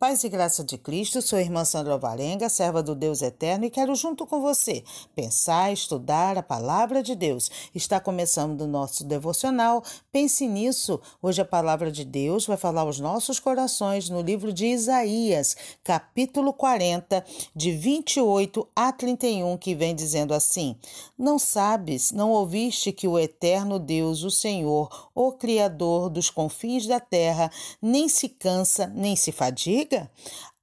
Paz e graça de Cristo, sou irmã Sandra Varenga, serva do Deus Eterno, e quero junto com você pensar, estudar a palavra de Deus. Está começando o nosso devocional. Pense nisso. Hoje a palavra de Deus vai falar aos nossos corações no livro de Isaías, capítulo 40, de 28 a 31, que vem dizendo assim: Não sabes, não ouviste que o eterno Deus, o Senhor, o Criador dos confins da terra, nem se cansa, nem se fadiga?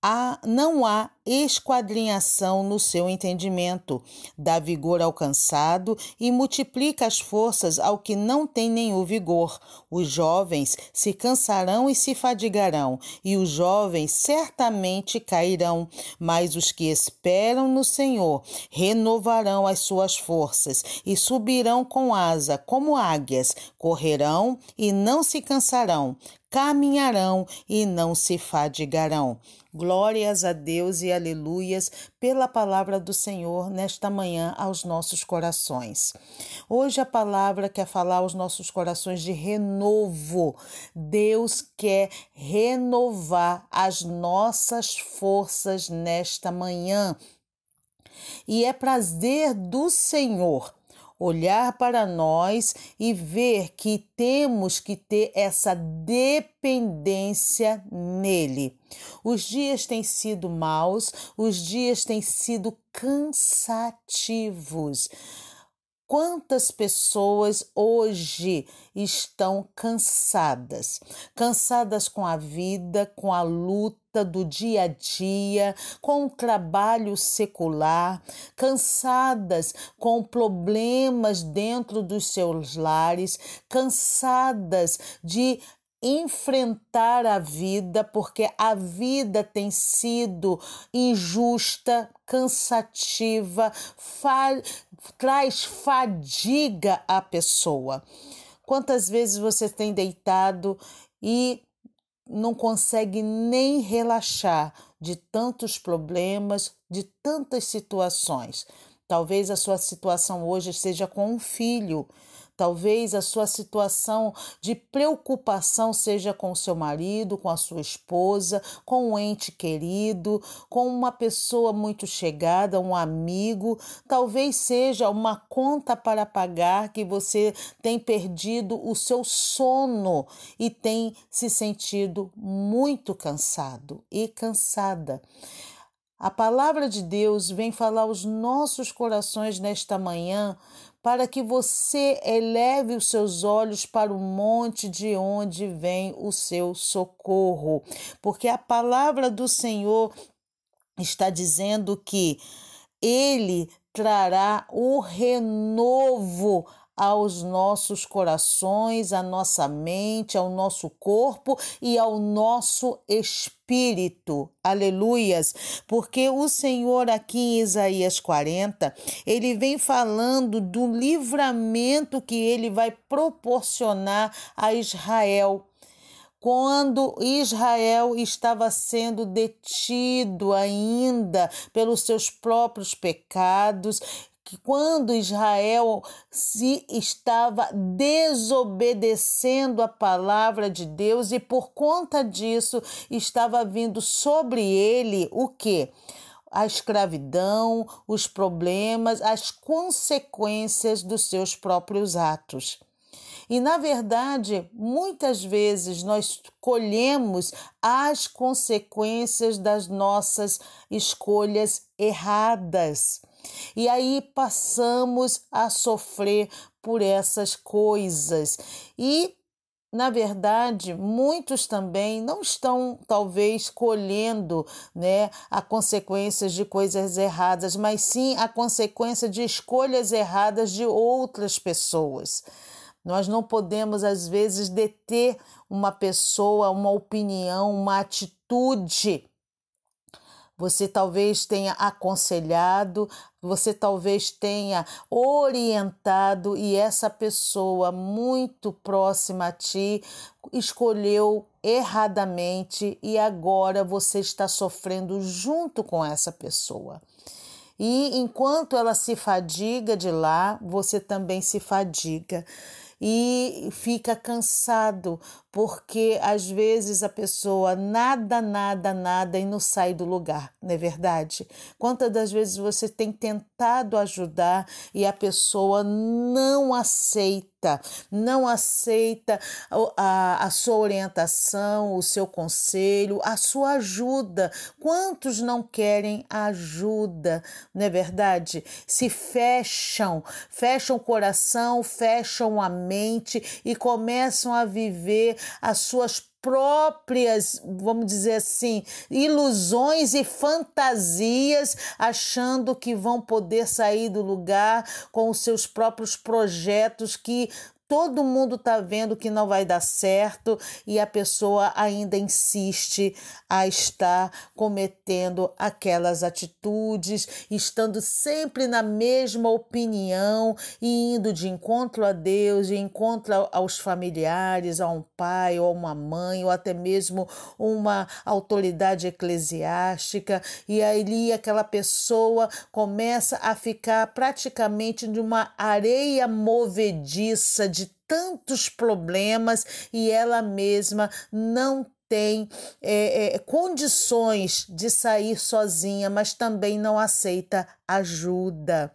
Há, não há esquadrinhação no seu entendimento, dá vigor ao cansado e multiplica as forças ao que não tem nenhum vigor. Os jovens se cansarão e se fadigarão, e os jovens certamente cairão, mas os que esperam no Senhor renovarão as suas forças e subirão com asa como águias, correrão e não se cansarão, caminharão e não se fadigarão. Glórias a Deus e aleluias pela palavra do Senhor nesta manhã aos nossos corações. Hoje a palavra quer falar aos nossos corações de renovo. Deus quer renovar as nossas forças nesta manhã. E é prazer do Senhor olhar para nós e ver que temos que ter essa dependência nele. Os dias têm sido maus, os dias têm sido cansativos. Quantas pessoas hoje estão cansadas? Cansadas com a vida, com a luta do dia a dia, com o trabalho secular, cansadas com problemas dentro dos seus lares, cansadas de enfrentar a vida, porque a vida tem sido injusta, cansativa, fa traz fadiga à pessoa. Quantas vezes você tem deitado e não consegue nem relaxar de tantos problemas, de tantas situações? Talvez a sua situação hoje seja com um filho Talvez a sua situação de preocupação seja com seu marido, com a sua esposa, com um ente querido, com uma pessoa muito chegada, um amigo. Talvez seja uma conta para pagar que você tem perdido o seu sono e tem se sentido muito cansado e cansada. A palavra de Deus vem falar aos nossos corações nesta manhã para que você eleve os seus olhos para o monte de onde vem o seu socorro, porque a palavra do Senhor está dizendo que ele trará o renovo aos nossos corações, à nossa mente, ao nosso corpo e ao nosso espírito. Aleluias! Porque o Senhor aqui em Isaías 40, ele vem falando do livramento que ele vai proporcionar a Israel quando Israel estava sendo detido ainda pelos seus próprios pecados, que quando Israel se estava desobedecendo a palavra de Deus e por conta disso estava vindo sobre ele o que? A escravidão, os problemas, as consequências dos seus próprios atos. E, na verdade, muitas vezes nós colhemos as consequências das nossas escolhas erradas. E aí passamos a sofrer por essas coisas. E na verdade, muitos também não estão talvez colhendo, né, a consequências de coisas erradas, mas sim a consequência de escolhas erradas de outras pessoas. Nós não podemos às vezes deter uma pessoa, uma opinião, uma atitude você talvez tenha aconselhado, você talvez tenha orientado e essa pessoa muito próxima a ti escolheu erradamente e agora você está sofrendo junto com essa pessoa. E enquanto ela se fadiga de lá, você também se fadiga e fica cansado porque às vezes a pessoa nada, nada, nada e não sai do lugar, não é verdade? Quantas das vezes você tem tentado ajudar e a pessoa não aceita, não aceita a, a sua orientação, o seu conselho, a sua ajuda. Quantos não querem ajuda, não é verdade? Se fecham, fecham o coração, fecham a mente e começam a viver as suas próprias, vamos dizer assim, ilusões e fantasias, achando que vão poder sair do lugar com os seus próprios projetos que todo mundo está vendo que não vai dar certo e a pessoa ainda insiste a estar cometendo aquelas atitudes, estando sempre na mesma opinião e indo de encontro a Deus, de encontro aos familiares, a um pai ou uma mãe, ou até mesmo uma autoridade eclesiástica, e aí aquela pessoa começa a ficar praticamente de uma areia movediça de tantos problemas e ela mesma não tem é, é, condições de sair sozinha, mas também não aceita ajuda.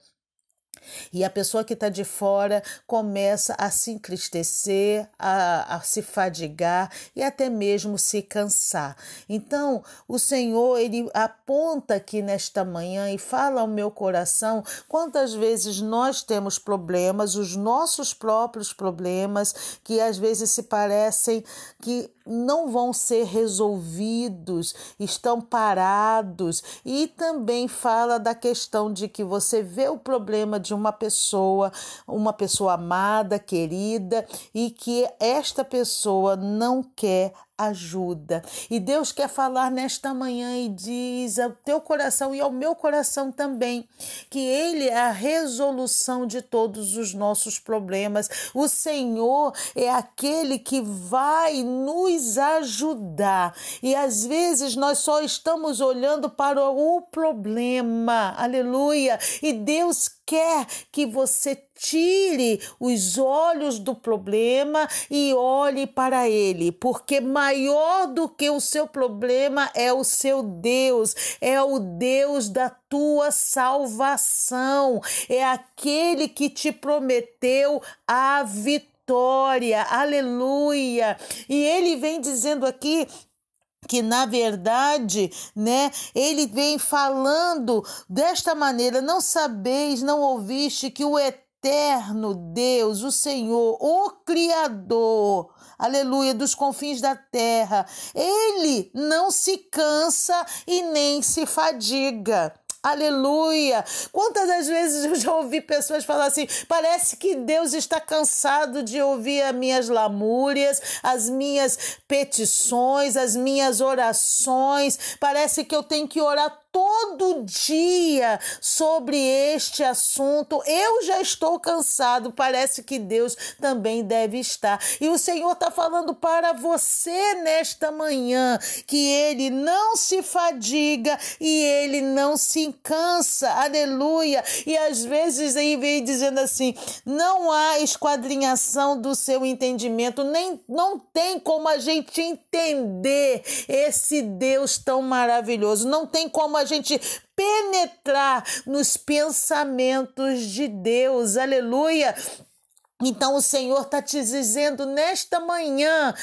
E a pessoa que está de fora começa a se entristecer, a, a se fadigar e até mesmo se cansar. Então, o Senhor, ele aponta aqui nesta manhã e fala ao meu coração quantas vezes nós temos problemas, os nossos próprios problemas, que às vezes se parecem que não vão ser resolvidos, estão parados. E também fala da questão de que você vê o problema de uma pessoa, uma pessoa amada, querida, e que esta pessoa não quer ajuda. E Deus quer falar nesta manhã e diz ao teu coração e ao meu coração também que Ele é a resolução de todos os nossos problemas. O Senhor é aquele que vai nos ajudar. E às vezes nós só estamos olhando para o problema. Aleluia! E Deus quer que você tire os olhos do problema e olhe para ele, porque maior do que o seu problema é o seu Deus, é o Deus da tua salvação, é aquele que te prometeu a vitória. Aleluia! E ele vem dizendo aqui que na verdade, né, ele vem falando desta maneira: não sabeis, não ouviste que o eterno Deus, o Senhor, o Criador, aleluia, dos confins da terra, ele não se cansa e nem se fadiga. Aleluia! Quantas das vezes eu já ouvi pessoas falar assim: parece que Deus está cansado de ouvir as minhas lamúrias, as minhas petições, as minhas orações. Parece que eu tenho que orar todo dia sobre este assunto. Eu já estou cansado, parece que Deus também deve estar. E o Senhor está falando para você nesta manhã que ele não se fadiga e ele não se cansa. Aleluia. E às vezes aí vem dizendo assim: não há esquadrinhação do seu entendimento, nem não tem como a gente entender esse Deus tão maravilhoso. Não tem como a a gente penetrar nos pensamentos de Deus. Aleluia. Então o Senhor está te dizendo nesta manhã: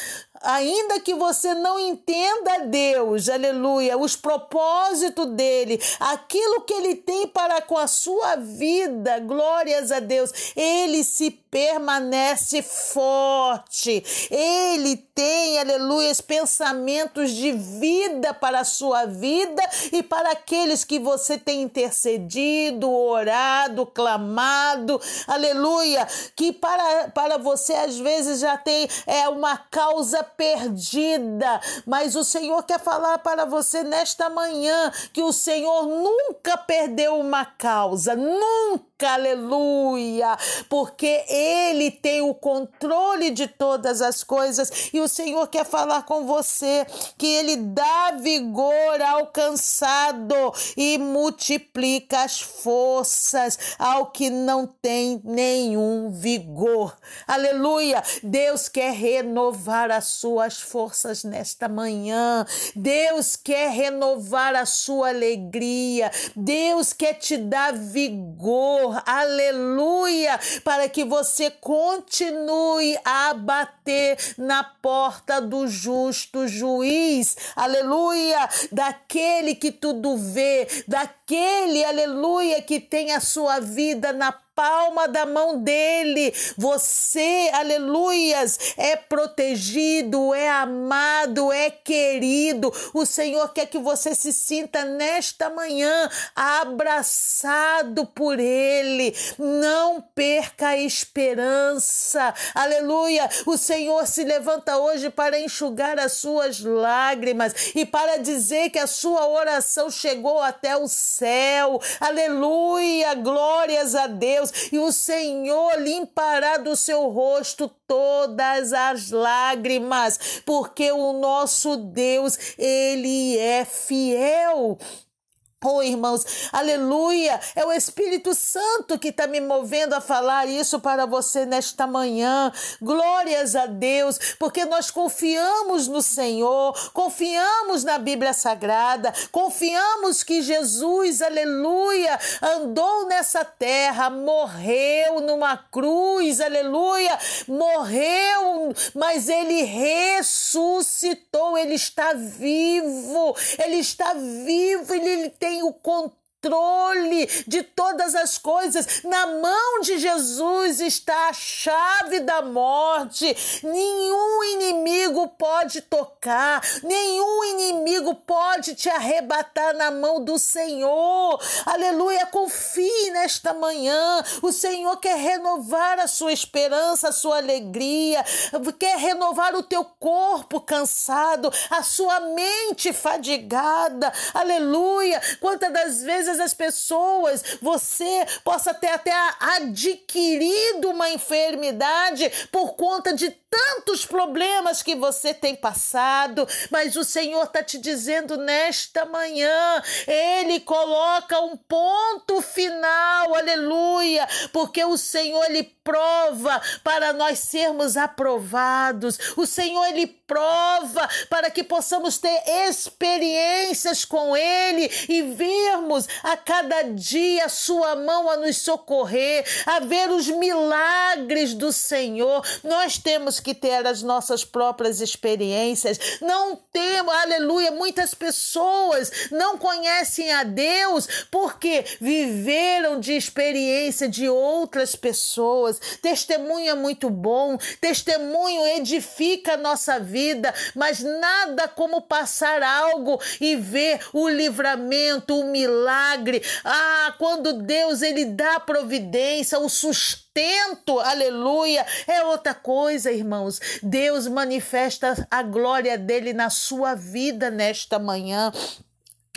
ainda que você não entenda Deus, aleluia, os propósitos dele, aquilo que ele tem para com a sua vida, glórias a Deus, ele se permanece forte. Ele tem, aleluia, pensamentos de vida para a sua vida e para aqueles que você tem intercedido, orado, clamado, aleluia, que para, para você às vezes já tem é uma causa perdida, mas o Senhor quer falar para você nesta manhã que o Senhor nunca perdeu uma causa, nunca, aleluia, porque Ele tem o controle de todas as coisas e o Senhor quer falar com você que Ele dá vigor ao cansado e multiplica as forças ao que não tem nenhum vigor. Aleluia! Deus quer renovar as suas forças nesta manhã. Deus quer renovar a sua alegria. Deus quer te dar vigor. Aleluia! Para que você continue a bater na porta do justo juiz. Aleluia! Daquele que tudo vê, daquele, aleluia, que tem a sua vida na palma da mão dele. Você, aleluias, é protegido, é amado, é querido. O Senhor quer que você se sinta nesta manhã abraçado por ele. Não perca a esperança. Aleluia. O Senhor se levanta hoje para enxugar as suas lágrimas e para dizer que a sua oração chegou até o céu. Aleluia. Glórias a Deus. E o Senhor limpará do seu rosto todas as lágrimas, porque o nosso Deus, ele é fiel. Oh, irmãos, aleluia! É o Espírito Santo que está me movendo a falar isso para você nesta manhã. Glórias a Deus, porque nós confiamos no Senhor, confiamos na Bíblia Sagrada, confiamos que Jesus, aleluia, andou nessa terra, morreu numa cruz, aleluia, morreu, mas ele ressuscitou, ele está vivo, ele está vivo, ele tem tem o controle controle de todas as coisas. Na mão de Jesus está a chave da morte. Nenhum inimigo pode tocar, nenhum inimigo pode te arrebatar na mão do Senhor. Aleluia, confie nesta manhã. O Senhor quer renovar a sua esperança, a sua alegria, quer renovar o teu corpo cansado, a sua mente fadigada. Aleluia. Quantas das vezes as pessoas, você possa ter até adquirido uma enfermidade por conta de tantos problemas que você tem passado, mas o Senhor está te dizendo nesta manhã, Ele coloca um ponto final, aleluia, porque o Senhor Ele prova para nós sermos aprovados, o Senhor Ele prova para que possamos ter experiências com Ele e vermos a cada dia a Sua mão a nos socorrer, a ver os milagres do Senhor. Nós temos que ter as nossas próprias experiências. Não temos, aleluia, muitas pessoas não conhecem a Deus porque viveram de experiência de outras pessoas. Testemunho é muito bom, testemunho edifica a nossa vida, mas nada como passar algo e ver o livramento, o milagre. Ah, quando Deus ele dá providência, o sustento aleluia. É outra coisa, irmãos. Deus manifesta a glória dele na sua vida nesta manhã.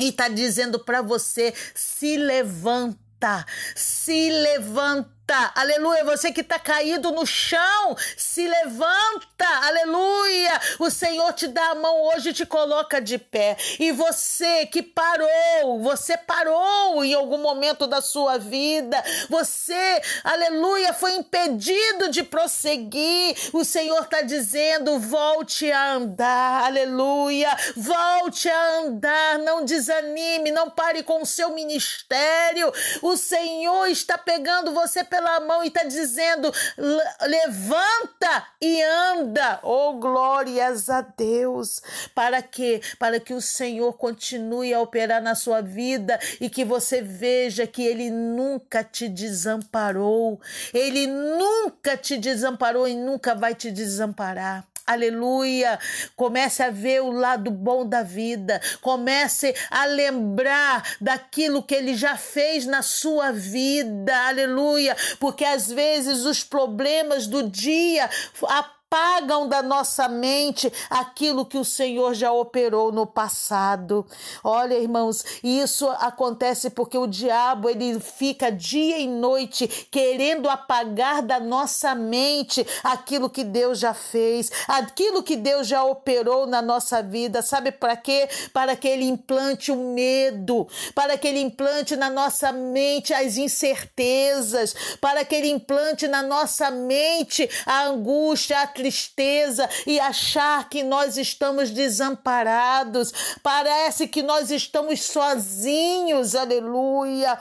E está dizendo para você: se levanta, se levanta aleluia. Você que está caído no chão, se levanta, aleluia. O Senhor te dá a mão hoje e te coloca de pé. E você que parou, você parou em algum momento da sua vida, você, aleluia, foi impedido de prosseguir. O Senhor está dizendo: volte a andar, aleluia. Volte a andar, não desanime, não pare com o seu ministério. O Senhor está pegando você pela mão e está dizendo: levanta e anda. Oh, glórias a Deus. Para que? Para que o Senhor continue a operar na sua vida e que você veja que Ele nunca te desamparou. Ele nunca te desamparou e nunca vai te desamparar. Aleluia! Comece a ver o lado bom da vida. Comece a lembrar daquilo que ele já fez na sua vida. Aleluia! Porque às vezes os problemas do dia apagam da nossa mente aquilo que o Senhor já operou no passado. Olha, irmãos, isso acontece porque o diabo ele fica dia e noite querendo apagar da nossa mente aquilo que Deus já fez, aquilo que Deus já operou na nossa vida. Sabe para quê? Para que ele implante o medo, para que ele implante na nossa mente as incertezas, para que ele implante na nossa mente a angústia, a tristeza e achar que nós estamos desamparados. Parece que nós estamos sozinhos. Aleluia.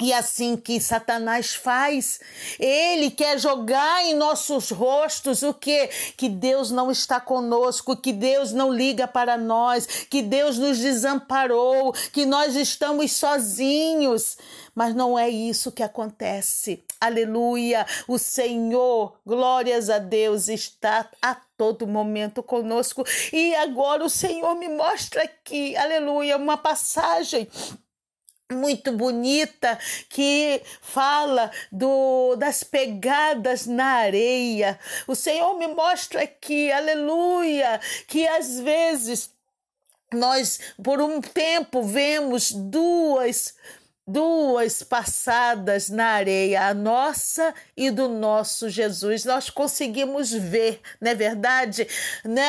E assim que Satanás faz, ele quer jogar em nossos rostos o que? Que Deus não está conosco, que Deus não liga para nós, que Deus nos desamparou, que nós estamos sozinhos. Mas não é isso que acontece. Aleluia! O Senhor, glórias a Deus, está a todo momento conosco. E agora o Senhor me mostra aqui, aleluia, uma passagem muito bonita que fala do das pegadas na areia. O Senhor me mostra aqui, aleluia, que às vezes nós por um tempo vemos duas duas passadas na areia, a nossa e do nosso Jesus. Nós conseguimos ver, não é verdade? Né?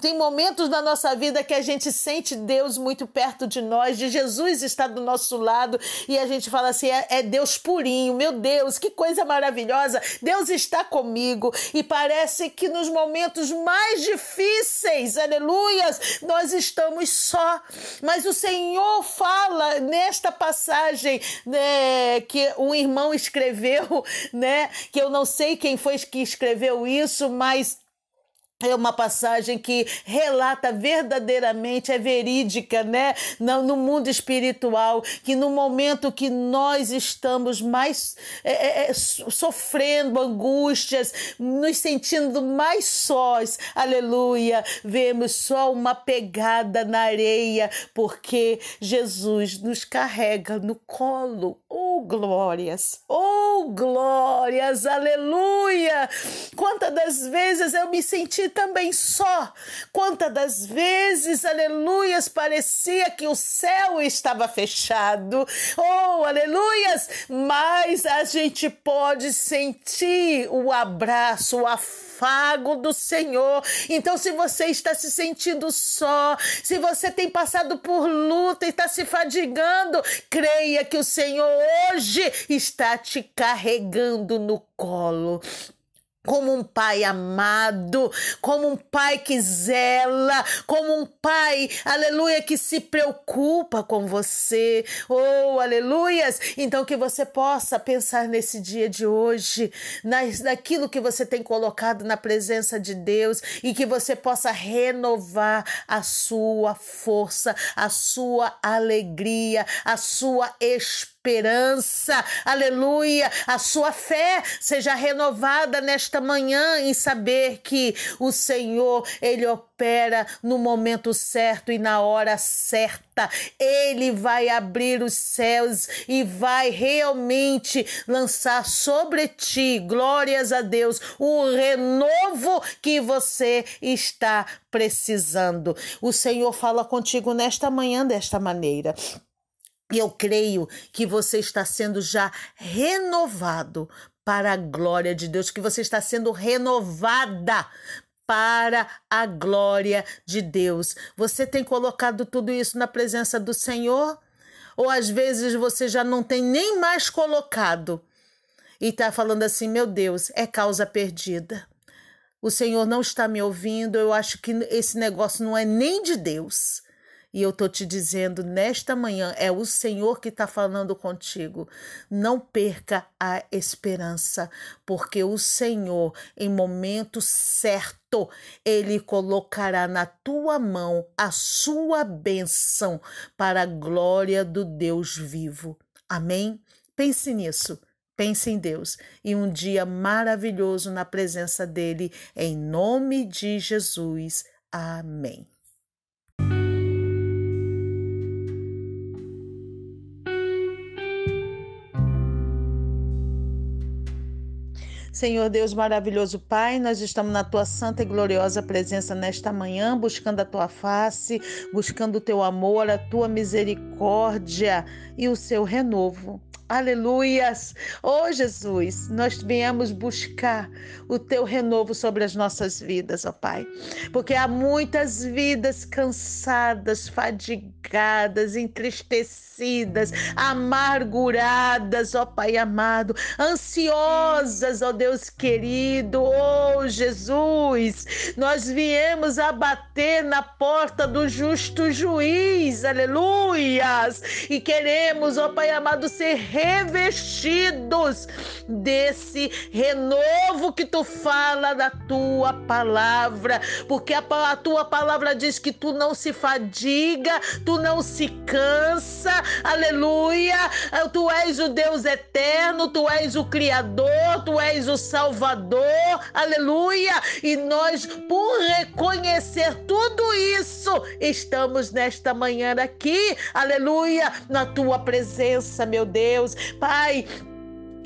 Tem momentos na nossa vida que a gente sente Deus muito perto de nós, de Jesus está do nosso lado e a gente fala assim: é, é Deus purinho, meu Deus, que coisa maravilhosa, Deus está comigo. E parece que nos momentos mais difíceis, aleluias, nós estamos só. Mas o Senhor fala nesta passagem passagem né, que um irmão escreveu, né? Que eu não sei quem foi que escreveu isso, mas é uma passagem que relata verdadeiramente, é verídica, né? No, mundo espiritual, que no momento que nós estamos mais é, é, é sofrendo angústias, nos sentindo mais sós, aleluia, vemos só uma pegada na areia, porque Jesus nos carrega no colo. Oh, glórias! Oh, glórias! Aleluia! Quantas das vezes eu me senti também só. Quantas das vezes, aleluias, parecia que o céu estava fechado. Oh, aleluias! Mas a gente pode sentir o abraço, o afago do Senhor. Então, se você está se sentindo só, se você tem passado por luta e está se fadigando, creia que o Senhor hoje está te carregando no colo como um pai amado, como um pai que zela, como um pai, aleluia, que se preocupa com você. Oh, aleluias! Então que você possa pensar nesse dia de hoje, nas, naquilo que você tem colocado na presença de Deus e que você possa renovar a sua força, a sua alegria, a sua esperança esperança, aleluia, a sua fé seja renovada nesta manhã em saber que o Senhor, ele opera no momento certo e na hora certa. Ele vai abrir os céus e vai realmente lançar sobre ti, glórias a Deus, o renovo que você está precisando. O Senhor fala contigo nesta manhã desta maneira. E eu creio que você está sendo já renovado para a glória de Deus, que você está sendo renovada para a glória de Deus. Você tem colocado tudo isso na presença do Senhor? Ou às vezes você já não tem nem mais colocado e está falando assim: meu Deus, é causa perdida. O Senhor não está me ouvindo, eu acho que esse negócio não é nem de Deus. E eu tô te dizendo nesta manhã, é o Senhor que está falando contigo. Não perca a esperança, porque o Senhor, em momento certo, ele colocará na tua mão a sua bênção para a glória do Deus vivo. Amém? Pense nisso. Pense em Deus e um dia maravilhoso na presença dele, em nome de Jesus. Amém. Senhor Deus maravilhoso Pai, nós estamos na tua santa e gloriosa presença nesta manhã, buscando a tua face, buscando o teu amor, a tua misericórdia e o seu renovo. Aleluias! Oh Jesus, nós viemos buscar o teu renovo sobre as nossas vidas, ó Pai, porque há muitas vidas cansadas, fadigadas, entristecidas, amarguradas, ó Pai amado, ansiosas, ó Deus querido, oh Jesus, nós viemos abater na porta do justo juiz, aleluias, e queremos, ó Pai amado, ser revestidos desse renovo que tu fala da tua palavra, porque a, a tua palavra diz que tu não se fadiga, tu não se cansa, aleluia. Tu és o Deus eterno, tu és o Criador, tu és o Salvador, aleluia. E nós, por reconhecer tudo isso, estamos nesta manhã aqui, aleluia, na tua presença, meu Deus. Deus. Pai,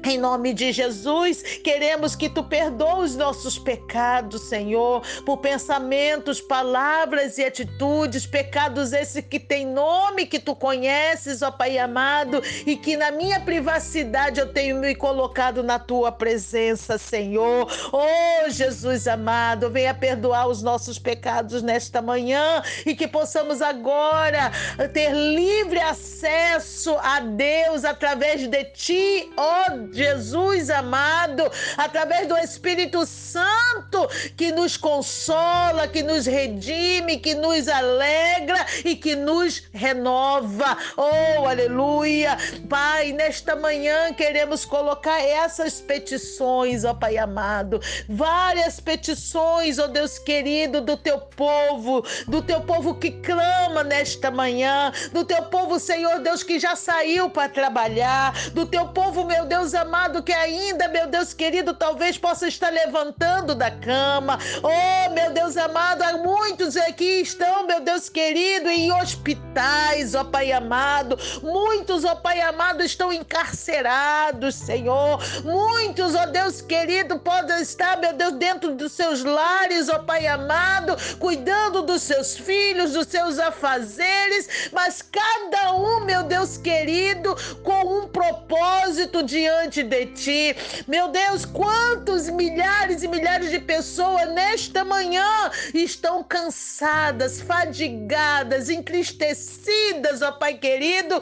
em nome de Jesus, queremos que tu perdoes os nossos pecados, Senhor, por pensamentos, palavras e atitudes, pecados esses que têm nome, que tu conheces, ó Pai amado, e que na minha privacidade eu tenho me colocado na tua presença, Senhor. Oh, Jesus amado, venha perdoar os nossos pecados nesta manhã e que possamos agora ter livre acesso a Deus através de ti, ó oh, Jesus amado, através do Espírito Santo que nos consola, que nos redime, que nos alegra e que nos renova. Oh, aleluia! Pai, nesta manhã queremos colocar essas petições, ó Pai amado, várias petições, ó Deus querido, do teu povo, do teu povo que clama nesta manhã, do teu povo, Senhor Deus, que já saiu para trabalhar, do teu povo, meu Deus amado amado, que ainda, meu Deus querido, talvez possa estar levantando da cama. Oh, meu Deus amado, há muitos aqui estão, meu Deus querido, em hospitais, ó oh, Pai amado. Muitos, ó oh, Pai amado, estão encarcerados, Senhor. Muitos, ó oh, Deus querido, podem estar, meu Deus, dentro dos seus lares, ó Pai amado, cuidando dos seus filhos, dos seus afazeres, mas cada um, meu Deus querido, com um propósito diante diante de ti. Meu Deus, quantos milhares e milhares de pessoas nesta manhã estão cansadas, fadigadas, entristecidas, ó Pai querido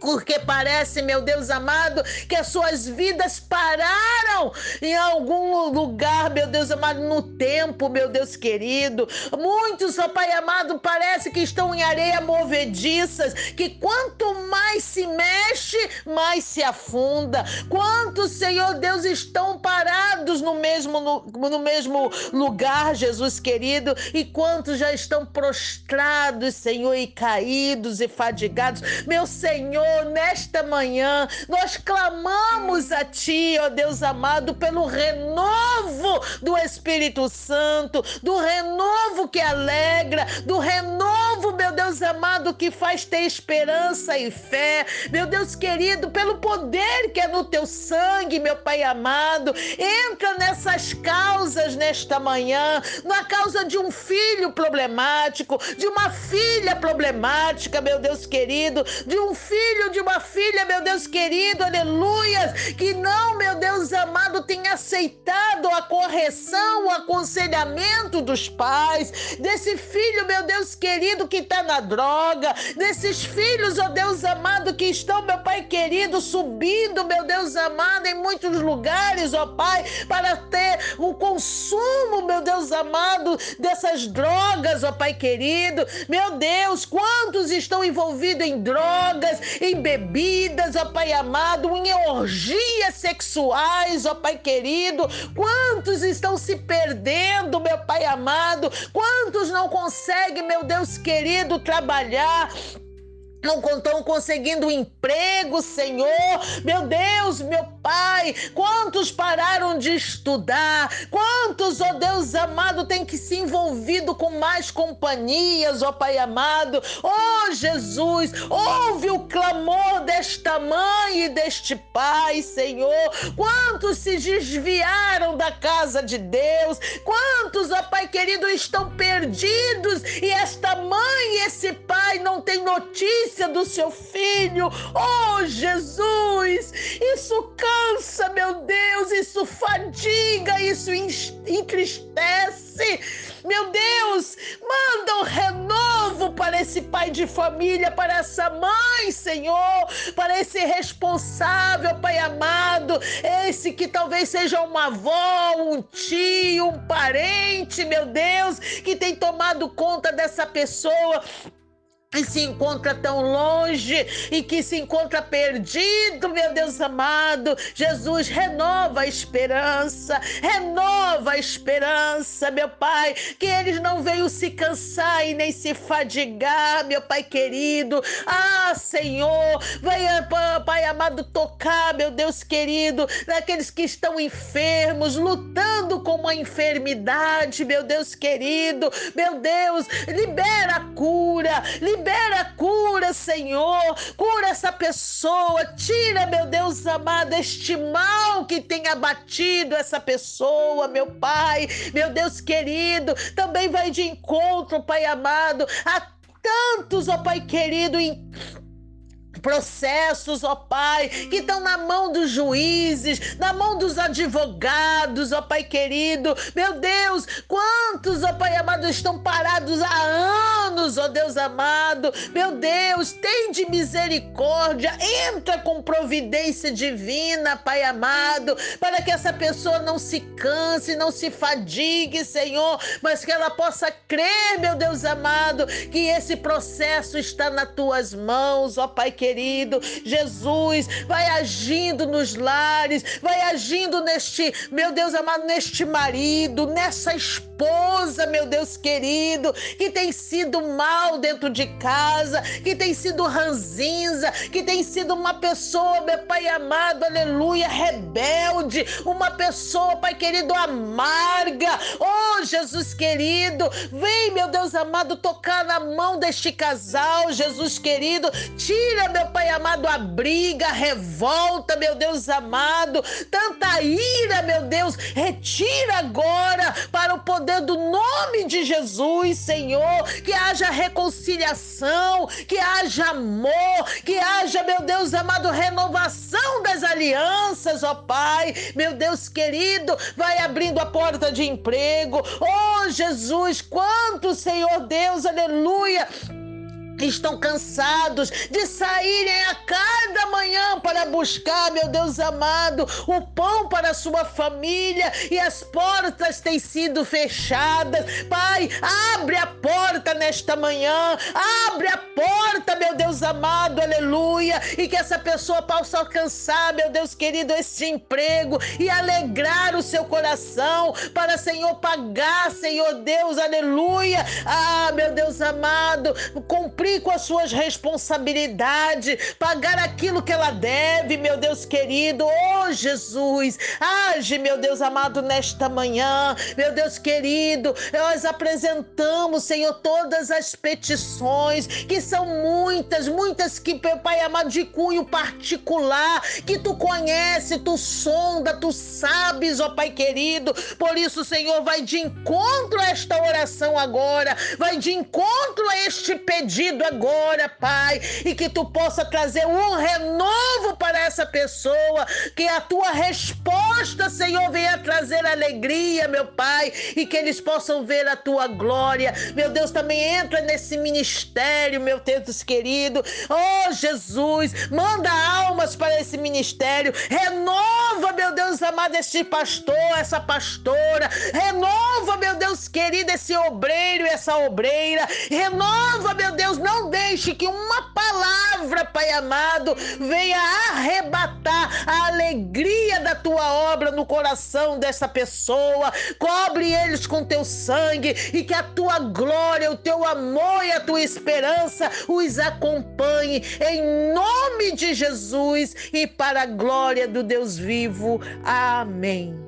porque parece, meu Deus amado, que as suas vidas pararam em algum lugar, meu Deus amado, no tempo, meu Deus querido. Muitos, ó Pai amado, parece que estão em areia movediças, que quanto mais se mexe, mais se afunda. Quantos, Senhor Deus, estão parados no mesmo, no, no mesmo lugar, Jesus querido, e quantos já estão prostrados, Senhor, e caídos e fadigados. Meu Senhor, Senhor, nesta manhã nós clamamos a Ti, ó Deus amado, pelo renovo do Espírito Santo, do renovo que alegra, do renovo, meu Deus amado, que faz ter esperança e fé. Meu Deus querido, pelo poder que é no Teu sangue, meu Pai amado, entra nessas causas nesta manhã, na causa de um filho problemático, de uma filha problemática, meu Deus querido, de um filho filho, de uma filha, meu Deus querido, aleluia, que não, meu Deus amado, tem aceitado a correção, o aconselhamento dos pais, desse filho, meu Deus querido, que está na droga, desses filhos, ó oh Deus amado, que estão, meu Pai querido, subindo, meu Deus amado, em muitos lugares, ó oh Pai, para ter o consumo, meu Deus amado, dessas drogas, ó oh Pai querido. Meu Deus, quantos estão envolvidos em drogas, em bebidas, ó Pai amado, em orgias sexuais, ó Pai querido. Quantos estão se perdendo, meu Pai amado? Quantos não conseguem, meu Deus querido, trabalhar? Não estão conseguindo emprego, Senhor. Meu Deus, meu Pai, quantos pararam de estudar? Quantos, ó Deus amado, tem que se envolvido com mais companhias, ó Pai amado? Ó oh Jesus, ouve o clamor desta mãe e deste pai, Senhor. Quantos se desviaram da casa de Deus? Quantos, ó Pai querido, estão perdidos e esta mãe e esse pai não têm notícia do seu filho. Oh, Jesus! Isso cansa, meu Deus, isso fadiga, isso entristece. Meu Deus, manda um renovo para esse pai de família, para essa mãe, Senhor, para esse responsável, Pai amado, esse que talvez seja uma avó, um tio, um parente, meu Deus, que tem tomado conta dessa pessoa e se encontra tão longe e que se encontra perdido, meu Deus amado. Jesus renova a esperança, renova a esperança, meu Pai, que eles não venham se cansar e nem se fadigar, meu Pai querido. Ah, Senhor, venha, Pai amado, tocar, meu Deus querido, naqueles que estão enfermos, lutando com uma enfermidade, meu Deus querido. Meu Deus, libera a cura, libera libera cura, Senhor. Cura essa pessoa. Tira, meu Deus amado, este mal que tem abatido essa pessoa, meu Pai. Meu Deus querido, também vai de encontro, Pai amado, a tantos, ó Pai querido, em processos, ó Pai, que estão na mão dos juízes, na mão dos advogados, ó Pai querido. Meu Deus, quantos, ó Pai amado, estão parados há anos, ó Deus amado. Meu Deus, tem de misericórdia, entra com providência divina, Pai amado, para que essa pessoa não se canse, não se fadigue, Senhor, mas que ela possa crer, meu Deus amado, que esse processo está nas tuas mãos, ó Pai querido querido. Jesus, vai agindo nos lares, vai agindo neste, meu Deus amado, neste marido, nessa esposa, meu Deus querido, que tem sido mal dentro de casa, que tem sido ranzinza, que tem sido uma pessoa, meu Pai amado, aleluia, rebelde, uma pessoa, Pai querido, amarga. Oh, Jesus querido, vem, meu Deus amado, tocar na mão deste casal, Jesus querido, tira, meu Pai amado, a briga, a revolta, meu Deus amado, tanta ira, meu Deus, retira agora para o poder do nome de Jesus, Senhor, que haja reconciliação, que haja amor, que haja, meu Deus amado, renovação das alianças, ó Pai, meu Deus querido, vai abrindo a porta de emprego, oh Jesus, quanto, Senhor Deus, aleluia estão cansados de saírem a cada manhã para buscar, meu Deus amado, o pão para a sua família e as portas têm sido fechadas. Pai, abre a porta nesta manhã, abre a porta, meu Deus amado, aleluia, e que essa pessoa possa alcançar, meu Deus querido, esse emprego e alegrar o seu coração para, Senhor, pagar, Senhor Deus, aleluia. Ah, meu Deus amado, cumprir cumprir com as suas responsabilidades, pagar aquilo que ela deve, meu Deus querido. Oh, Jesus, age, meu Deus amado, nesta manhã, meu Deus querido. Nós apresentamos, Senhor, todas as petições, que são muitas, muitas que, meu Pai amado, de cunho particular, que tu conhece, tu sonda, tu sabes, ó Pai querido. Por isso, Senhor, vai de encontro a esta oração agora, vai de encontro a este pedido agora, Pai, e que tu possa trazer um renovo para essa pessoa, que a tua resposta, Senhor, venha trazer alegria, meu Pai, e que eles possam ver a tua glória. Meu Deus, também entra nesse ministério, meu Deus querido. Oh, Jesus, manda almas para esse ministério. Renova, meu Deus amado, este pastor, essa pastora. Renova, meu Deus querido, esse obreiro, essa obreira. Renova, meu Deus, não deixe que uma palavra, Pai amado, venha arrebatar a alegria da tua obra no coração dessa pessoa. Cobre eles com teu sangue e que a tua glória, o teu amor e a tua esperança os acompanhe em nome de Jesus e para a glória do Deus vivo. Amém.